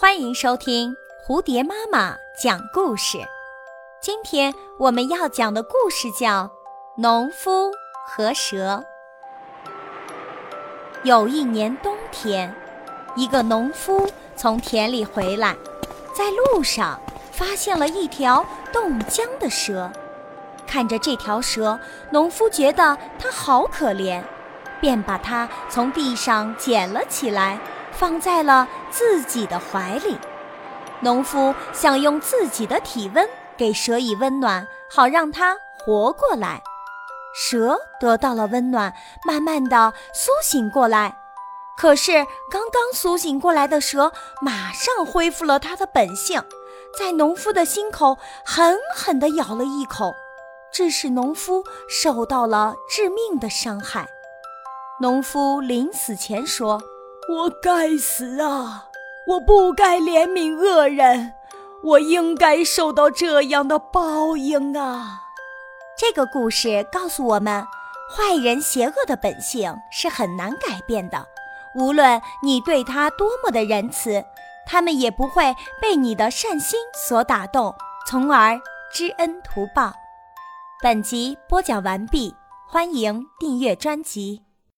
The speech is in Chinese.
欢迎收听蝴蝶妈妈讲故事。今天我们要讲的故事叫《农夫和蛇》。有一年冬天，一个农夫从田里回来，在路上发现了一条冻僵的蛇。看着这条蛇，农夫觉得它好可怜，便把它从地上捡了起来。放在了自己的怀里，农夫想用自己的体温给蛇以温暖，好让它活过来。蛇得到了温暖，慢慢的苏醒过来。可是刚刚苏醒过来的蛇马上恢复了它的本性，在农夫的心口狠狠地咬了一口，致使农夫受到了致命的伤害。农夫临死前说。我该死啊！我不该怜悯恶人，我应该受到这样的报应啊！这个故事告诉我们，坏人邪恶的本性是很难改变的。无论你对他多么的仁慈，他们也不会被你的善心所打动，从而知恩图报。本集播讲完毕，欢迎订阅专辑。